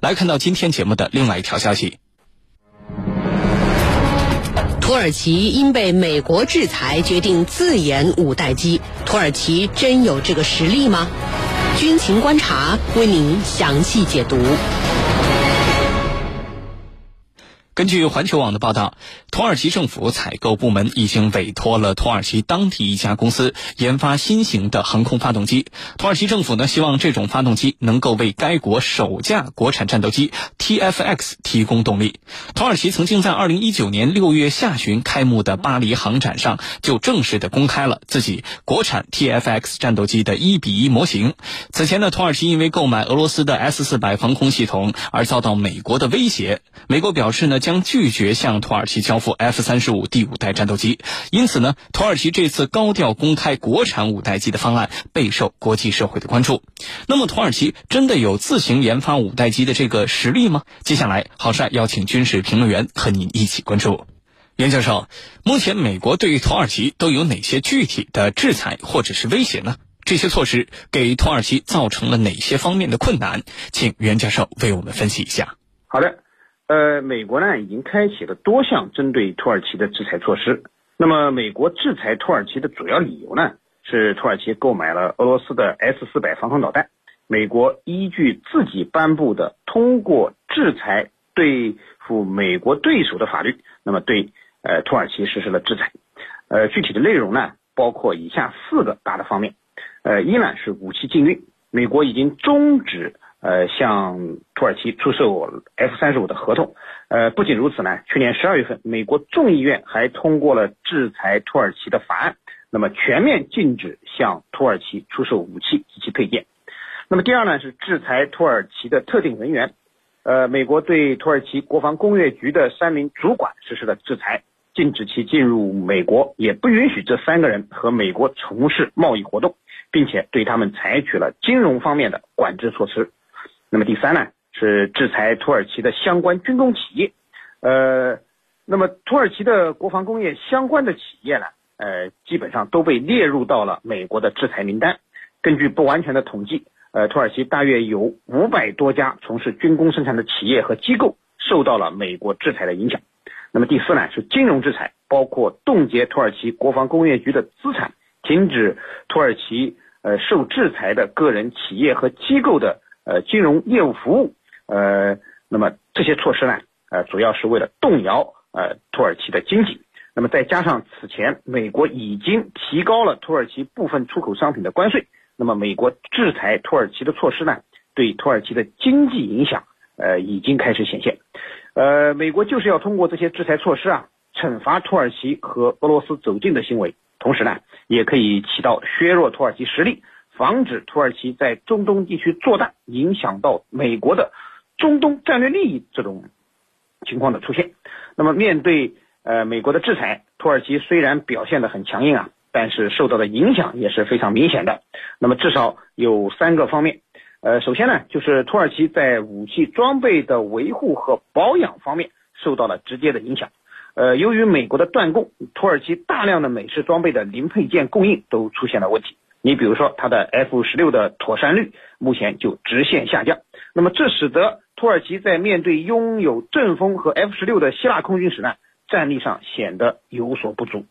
来看到今天节目的另外一条消息。土耳其因被美国制裁，决定自研五代机。土耳其真有这个实力吗？军情观察为您详细解读。根据环球网的报道，土耳其政府采购部门已经委托了土耳其当地一家公司研发新型的航空发动机。土耳其政府呢，希望这种发动机能够为该国首架国产战斗机 TFX 提供动力。土耳其曾经在2019年6月下旬开幕的巴黎航展上，就正式的公开了自己国产 TFX 战斗机的一比一模型。此前呢，土耳其因为购买俄罗斯的 S400 防空系统而遭到美国的威胁，美国表示呢将。将拒绝向土耳其交付 F 三十五第五代战斗机，因此呢，土耳其这次高调公开国产五代机的方案备受国际社会的关注。那么，土耳其真的有自行研发五代机的这个实力吗？接下来，郝帅邀请军事评论员和您一起关注。袁教授，目前美国对于土耳其都有哪些具体的制裁或者是威胁呢？这些措施给土耳其造成了哪些方面的困难？请袁教授为我们分析一下。好的。呃，美国呢已经开启了多项针对土耳其的制裁措施。那么，美国制裁土耳其的主要理由呢，是土耳其购买了俄罗斯的 S 四百防空导弹。美国依据自己颁布的通过制裁对付美国对手的法律，那么对呃土耳其实施了制裁。呃，具体的内容呢，包括以下四个大的方面。呃，一呢是武器禁运，美国已经终止。呃，向土耳其出售 F 三十五的合同。呃，不仅如此呢，去年十二月份，美国众议院还通过了制裁土耳其的法案，那么全面禁止向土耳其出售武器及其配件。那么第二呢，是制裁土耳其的特定人员。呃，美国对土耳其国防工业局的三名主管实施了制裁，禁止其进入美国，也不允许这三个人和美国从事贸易活动，并且对他们采取了金融方面的管制措施。那么第三呢，是制裁土耳其的相关军工企业，呃，那么土耳其的国防工业相关的企业呢，呃，基本上都被列入到了美国的制裁名单。根据不完全的统计，呃，土耳其大约有五百多家从事军工生产的企业和机构受到了美国制裁的影响。那么第四呢，是金融制裁，包括冻结土耳其国防工业局的资产，停止土耳其呃受制裁的个人、企业和机构的。呃，金融业务服务，呃，那么这些措施呢，呃，主要是为了动摇呃土耳其的经济。那么再加上此前美国已经提高了土耳其部分出口商品的关税，那么美国制裁土耳其的措施呢，对土耳其的经济影响呃已经开始显现。呃，美国就是要通过这些制裁措施啊，惩罚土耳其和俄罗斯走近的行为，同时呢，也可以起到削弱土耳其实力。防止土耳其在中东地区做大，影响到美国的中东战略利益这种情况的出现。那么，面对呃美国的制裁，土耳其虽然表现得很强硬啊，但是受到的影响也是非常明显的。那么，至少有三个方面。呃，首先呢，就是土耳其在武器装备的维护和保养方面受到了直接的影响。呃，由于美国的断供，土耳其大量的美式装备的零配件供应都出现了问题。你比如说，它的 F 十六的妥善率目前就直线下降，那么这使得土耳其在面对拥有阵风和 F 十六的希腊空军时呢，战力上显得有所不足。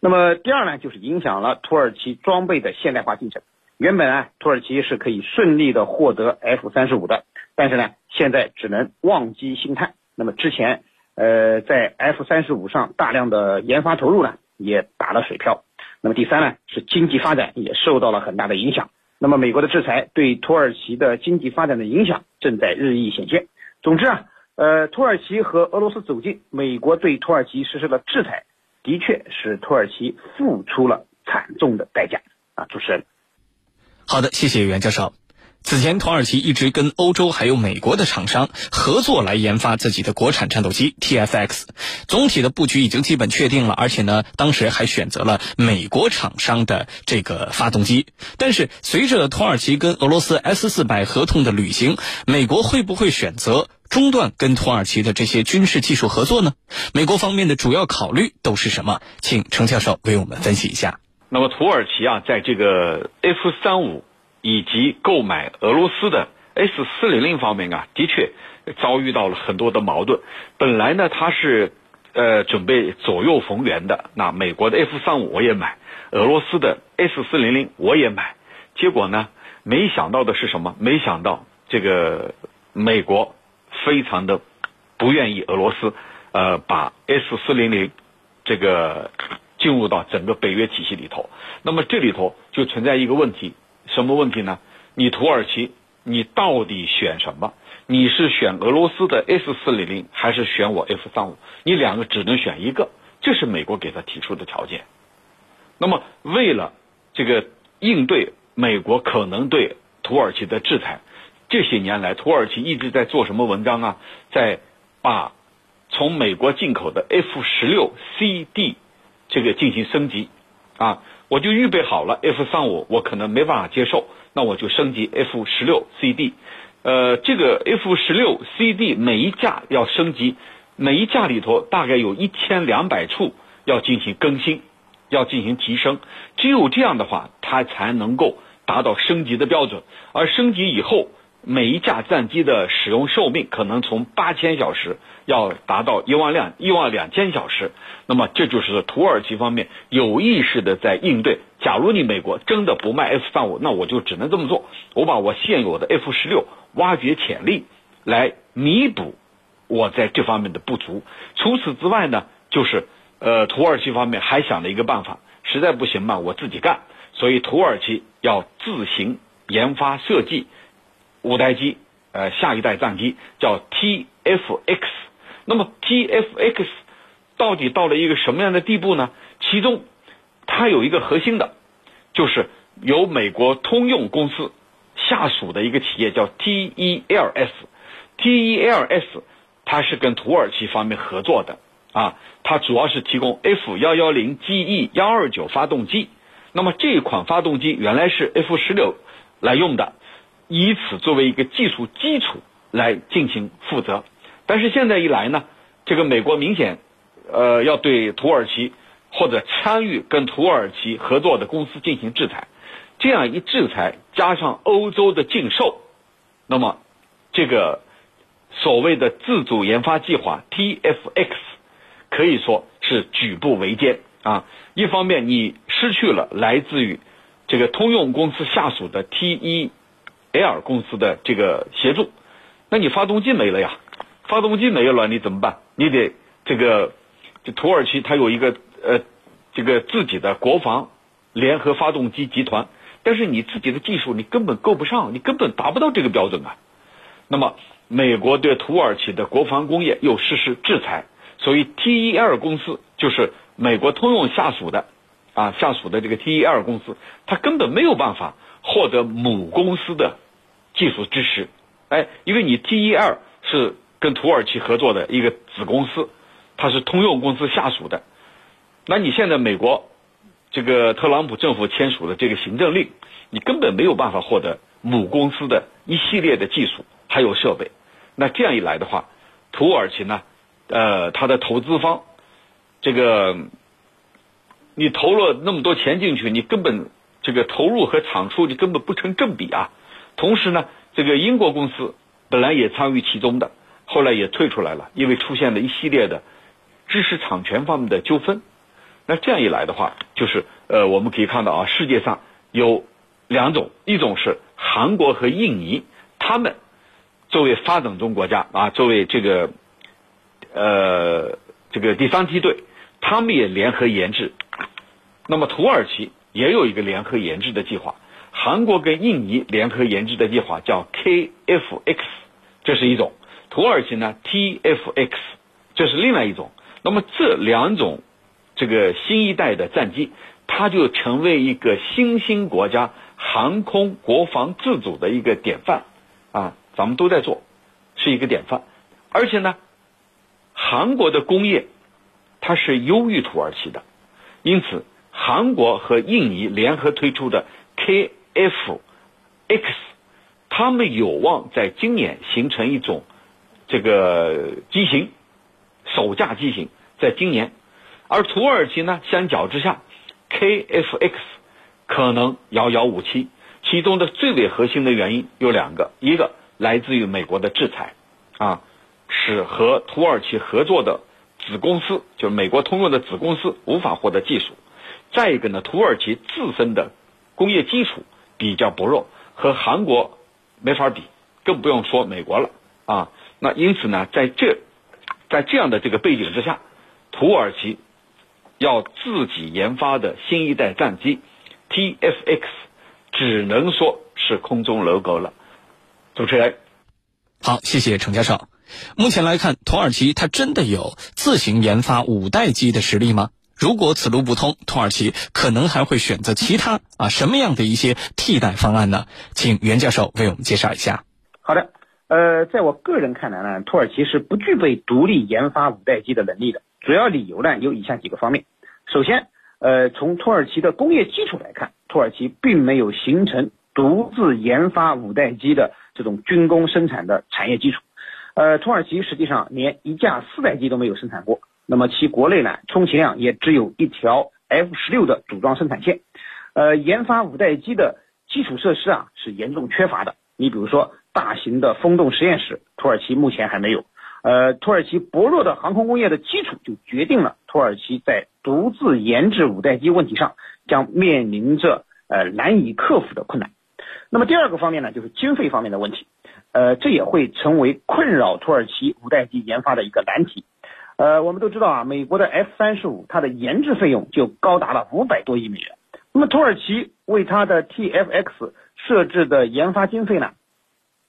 那么第二呢，就是影响了土耳其装备的现代化进程。原本啊，土耳其是可以顺利的获得 F 三十五的，但是呢，现在只能望机兴叹。那么之前，呃，在 F 三十五上大量的研发投入呢，也打了水漂。那么第三呢，是经济发展也受到了很大的影响。那么美国的制裁对土耳其的经济发展的影响正在日益显现。总之啊，呃，土耳其和俄罗斯走近，美国对土耳其实施了制裁，的确使土耳其付出了惨重的代价啊！主持人，好的，谢谢袁教授。此前，土耳其一直跟欧洲还有美国的厂商合作来研发自己的国产战斗机 TFX，总体的布局已经基本确定了，而且呢，当时还选择了美国厂商的这个发动机。但是，随着土耳其跟俄罗斯 S 四百合同的履行，美国会不会选择中断跟土耳其的这些军事技术合作呢？美国方面的主要考虑都是什么？请程教授为我们分析一下。那么，土耳其啊，在这个 F 三五。以及购买俄罗斯的 S 四零零方面啊，的确遭遇到了很多的矛盾。本来呢，它是呃准备左右逢源的，那美国的 F 三五我也买，俄罗斯的 S 四零零我也买，结果呢，没想到的是什么？没想到这个美国非常的不愿意俄罗斯呃把 S 四零零这个进入到整个北约体系里头。那么这里头就存在一个问题，什么问题呢？你土耳其，你到底选什么？你是选俄罗斯的 S 四零零，还是选我 F 三五？你两个只能选一个，这是美国给他提出的条件。那么为了这个应对美国可能对土耳其的制裁，这些年来土耳其一直在做什么文章啊？在把从美国进口的 F 十六 CD 这个进行升级啊。我就预备好了 F 三五，我可能没办法接受，那我就升级 F 十六 CD。呃，这个 F 十六 CD 每一架要升级，每一架里头大概有一千两百处要进行更新，要进行提升。只有这样的话，它才能够达到升级的标准。而升级以后，每一架战机的使用寿命可能从八千小时要达到一万两一万两千小时，那么这就是土耳其方面有意识的在应对。假如你美国真的不卖 F 三五，那我就只能这么做，我把我现有的 F 十六挖掘潜力来弥补我在这方面的不足。除此之外呢，就是呃土耳其方面还想了一个办法，实在不行嘛，我自己干。所以土耳其要自行研发设计。五代机，呃，下一代战机叫 TFX。那么 TFX 到底到了一个什么样的地步呢？其中它有一个核心的，就是由美国通用公司下属的一个企业叫 TELS。TELS 它是跟土耳其方面合作的啊，它主要是提供 F 幺幺零 GE 幺二九发动机。那么这款发动机原来是 F 十六来用的。以此作为一个技术基础来进行负责，但是现在一来呢，这个美国明显，呃，要对土耳其或者参与跟土耳其合作的公司进行制裁，这样一制裁加上欧洲的禁售，那么这个所谓的自主研发计划 TFX 可以说是举步维艰啊。一方面你失去了来自于这个通用公司下属的 T 一。L 公司的这个协助，那你发动机没了呀？发动机没有了，你怎么办？你得这个，就土耳其它有一个呃，这个自己的国防联合发动机集团，但是你自己的技术你根本够不上，你根本达不到这个标准啊。那么美国对土耳其的国防工业又实施制裁，所以 TEL 公司就是美国通用下属的啊，下属的这个 TEL 公司，它根本没有办法获得母公司的。技术支持，哎，因为你 T E 二是跟土耳其合作的一个子公司，它是通用公司下属的。那你现在美国这个特朗普政府签署的这个行政令，你根本没有办法获得母公司的一系列的技术还有设备。那这样一来的话，土耳其呢，呃，它的投资方，这个你投了那么多钱进去，你根本这个投入和产出你根本不成正比啊。同时呢，这个英国公司本来也参与其中的，后来也退出来了，因为出现了一系列的知识产权方面的纠纷。那这样一来的话，就是呃，我们可以看到啊，世界上有两种，一种是韩国和印尼，他们作为发展中国家啊，作为这个呃这个第三梯队，他们也联合研制。那么土耳其也有一个联合研制的计划。韩国跟印尼联合研制的计划叫 KFX，这是一种；土耳其呢 TFX，这是另外一种。那么这两种这个新一代的战机，它就成为一个新兴国家航空国防自主的一个典范啊！咱们都在做，是一个典范。而且呢，韩国的工业它是优于土耳其的，因此韩国和印尼联合推出的 K。F X，他们有望在今年形成一种这个机型，首架机型在今年，而土耳其呢，相较之下，K F X 可能遥遥无期。其中的最为核心的原因有两个，一个来自于美国的制裁，啊，使和土耳其合作的子公司，就是美国通用的子公司无法获得技术。再一个呢，土耳其自身的工业基础比较薄弱，和韩国没法比，更不用说美国了啊。那因此呢，在这在这样的这个背景之下，土耳其要自己研发的新一代战机 TFX，只能说是空中楼阁了。主持人，好，谢谢程教授。目前来看，土耳其它真的有自行研发五代机的实力吗？如果此路不通，土耳其可能还会选择其他啊什么样的一些替代方案呢？请袁教授为我们介绍一下。好的，呃，在我个人看来呢，土耳其是不具备独立研发五代机的能力的。主要理由呢有以下几个方面。首先，呃，从土耳其的工业基础来看，土耳其并没有形成独自研发五代机的。这种军工生产的产业基础，呃，土耳其实际上连一架四代机都没有生产过，那么其国内呢，充其量也只有一条 F 十六的组装生产线，呃，研发五代机的基础设施啊是严重缺乏的。你比如说大型的风洞实验室，土耳其目前还没有。呃，土耳其薄弱的航空工业的基础就决定了土耳其在独自研制五代机问题上将面临着呃难以克服的困难。那么第二个方面呢，就是经费方面的问题，呃，这也会成为困扰土耳其五代机研发的一个难题。呃，我们都知道啊，美国的 F 三十五它的研制费用就高达了五百多亿美元，那么土耳其为它的 TFX 设置的研发经费呢，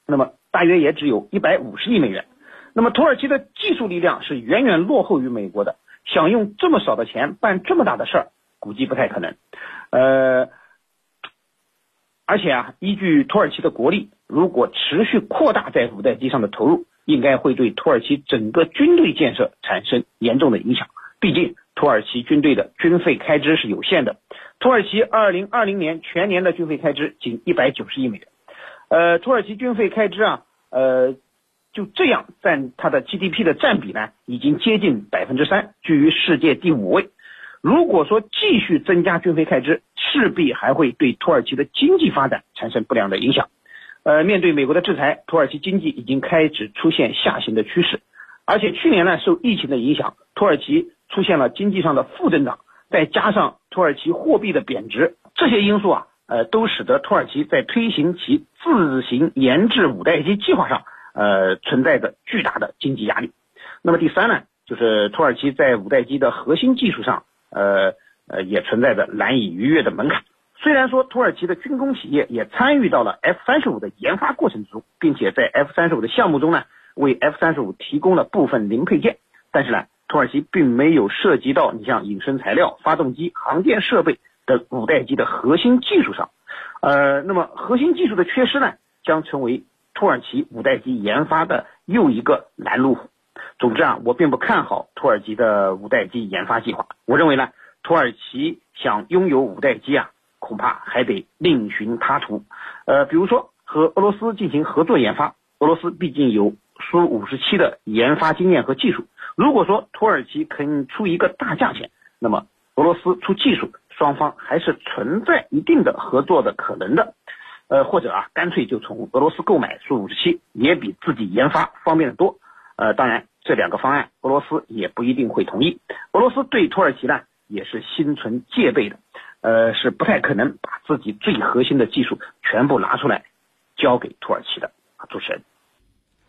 那么大约也只有一百五十亿美元。那么土耳其的技术力量是远远落后于美国的，想用这么少的钱办这么大的事儿，估计不太可能。呃。而且啊，依据土耳其的国力，如果持续扩大在五代机上的投入，应该会对土耳其整个军队建设产生严重的影响。毕竟土耳其军队的军费开支是有限的，土耳其二零二零年全年的军费开支仅一百九十亿美元。呃，土耳其军费开支啊，呃，就这样占它的 GDP 的占比呢，已经接近百分之三，居于世界第五位。如果说继续增加军费开支，势必还会对土耳其的经济发展产生不良的影响。呃，面对美国的制裁，土耳其经济已经开始出现下行的趋势，而且去年呢，受疫情的影响，土耳其出现了经济上的负增长，再加上土耳其货币的贬值，这些因素啊，呃，都使得土耳其在推行其自行研制五代机计划上，呃，存在着巨大的经济压力。那么第三呢，就是土耳其在五代机的核心技术上。呃呃，也存在着难以逾越的门槛。虽然说土耳其的军工企业也参与到了 F 三十五的研发过程中，并且在 F 三十五的项目中呢，为 F 三十五提供了部分零配件，但是呢，土耳其并没有涉及到你像隐身材料、发动机、航电设备等五代机的核心技术上。呃，那么核心技术的缺失呢，将成为土耳其五代机研发的又一个拦路虎。总之啊，我并不看好土耳其的五代机研发计划。我认为呢，土耳其想拥有五代机啊，恐怕还得另寻他途。呃，比如说和俄罗斯进行合作研发，俄罗斯毕竟有苏五十七的研发经验和技术。如果说土耳其肯出一个大价钱，那么俄罗斯出技术，双方还是存在一定的合作的可能的。呃，或者啊，干脆就从俄罗斯购买苏五十七，也比自己研发方便的多。呃，当然，这两个方案俄罗斯也不一定会同意。俄罗斯对土耳其呢也是心存戒备的，呃，是不太可能把自己最核心的技术全部拿出来交给土耳其的。主持人，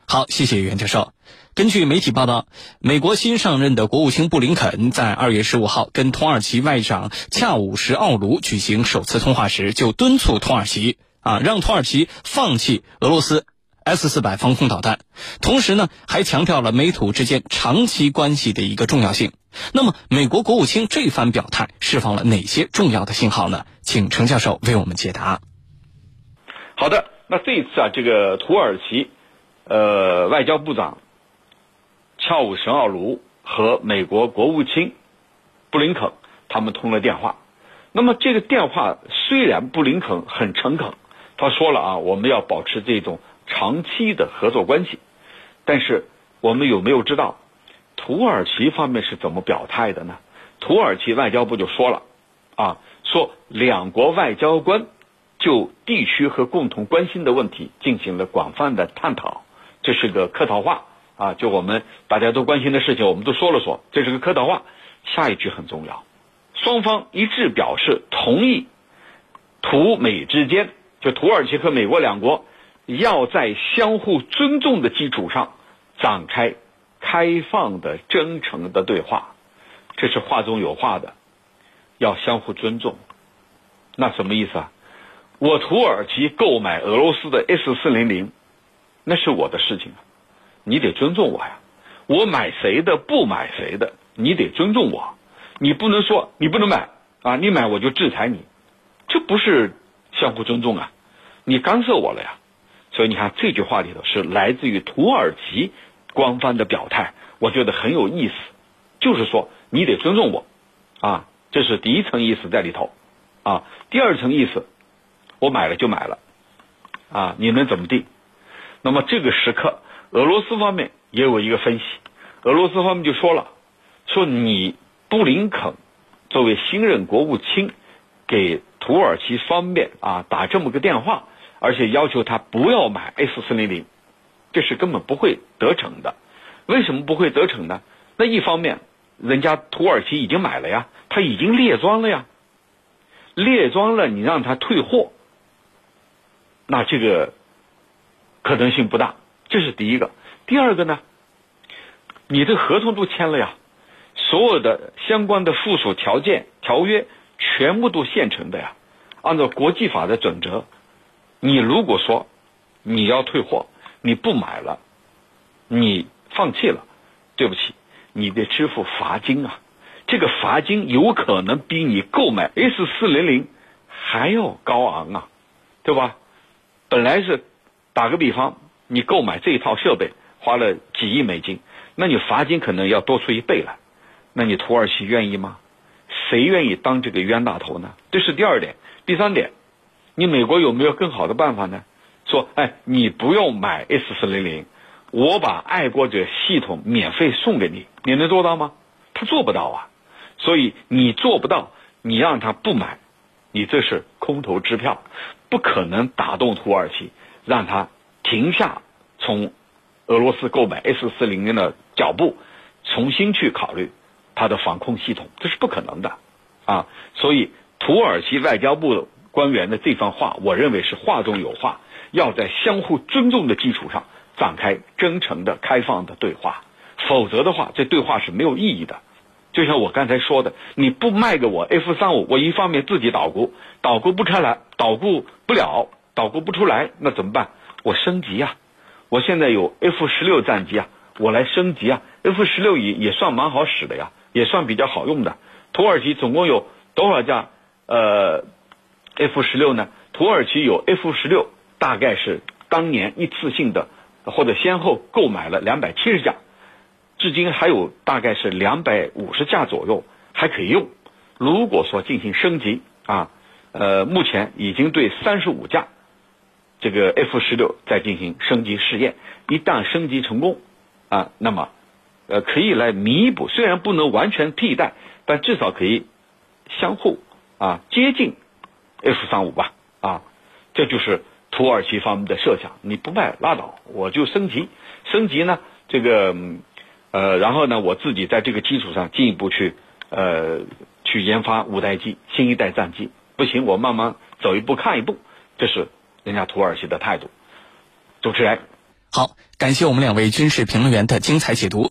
好，谢谢袁教授。根据媒体报道，美国新上任的国务卿布林肯在二月十五号跟土耳其外长恰武什奥卢举行首次通话时，就敦促土耳其啊，让土耳其放弃俄罗斯。S 四百防空导弹，同时呢，还强调了美土之间长期关系的一个重要性。那么，美国国务卿这番表态释放了哪些重要的信号呢？请程教授为我们解答。好的，那这一次啊，这个土耳其呃外交部长恰武什奥卢和美国国务卿布林肯他们通了电话。那么这个电话虽然布林肯很诚恳，他说了啊，我们要保持这种。长期的合作关系，但是我们有没有知道土耳其方面是怎么表态的呢？土耳其外交部就说了，啊，说两国外交官就地区和共同关心的问题进行了广泛的探讨。这是个客套话啊，就我们大家都关心的事情，我们都说了说，这是个客套话。下一句很重要，双方一致表示同意，土美之间，就土耳其和美国两国要在相互尊重的基础上展开开放的、真诚的对话。这是话中有话的，要相互尊重。那什么意思啊？我土耳其购买俄罗斯的 S 四零零，那是我的事情啊，你得尊重我呀。我买谁的不买谁的，你得尊重我。你不能说你不能买啊，你买我就制裁你，这不是相互尊重啊？你干涉我了呀。所以你看这句话里头是来自于土耳其官方的表态，我觉得很有意思，就是说。你得尊重我，啊，这是第一层意思在里头，啊，第二层意思，我买了就买了，啊，你能怎么地？那么这个时刻，俄罗斯方面也有一个分析，俄罗斯方面就说了，说你布林肯作为新任国务卿，给土耳其方面啊打这么个电话，而且要求他不要买 S 四零零，这是根本不会得逞的。为什么不会得逞呢？那一方面。人家土耳其已经买了呀，他已经列装了呀，列装了，你让他退货，那这个可能性不大，这是第一个。第二个呢，你的合同都签了呀，所有的相关的附属条件、条约全部都现成的呀，按照国际法的准则，你如果说你要退货，你不买了，你放弃了，对不起。你得支付罚金啊，这个罚金有可能比你购买 S 四零零还要高昂啊，对吧？本来是打个比方，你购买这一套设备花了几亿美金，那你罚金可能要多出一倍来，那你土耳其愿意吗？谁愿意当这个冤大头呢？这是第二点，第三点，你美国有没有更好的办法呢？说，哎，你不用买 S 四零零。我把爱国者系统免费送给你，你能做到吗？他做不到啊，所以你做不到，你让他不买，你这是空头支票，不可能打动土耳其，让他停下从俄罗斯购买 S 四零零的脚步，重新去考虑他的防空系统，这是不可能的啊。所以土耳其外交部官员的这番话，我认为是话中有话，要在相互尊重的基础上。展开真诚的、开放的对话，否则的话，这对话是没有意义的。就像我刚才说的，你不卖给我 F 三五，我一方面自己捣鼓，捣鼓不出来，捣鼓不了，捣鼓不出来，那怎么办？我升级呀！我现在有 F 十六战机啊，我来升级啊！F 十六也也算蛮好使的呀，也算比较好用的。土耳其总共有多少架呃 F 十六呢？土耳其有 F 十六，大概是当年一次性的。或者先后购买了两百七十架，至今还有大概是两百五十架左右还可以用。如果说进行升级啊，呃，目前已经对三十五架这个 F 十六在进行升级试验。一旦升级成功啊，那么呃可以来弥补，虽然不能完全替代，但至少可以相互啊接近 F 三五吧啊，这就是。土耳其方面的设想，你不卖拉倒，我就升级，升级呢，这个，呃，然后呢，我自己在这个基础上进一步去，呃，去研发五代机、新一代战机，不行，我慢慢走一步看一步，这是人家土耳其的态度。主持人，好，感谢我们两位军事评论员的精彩解读。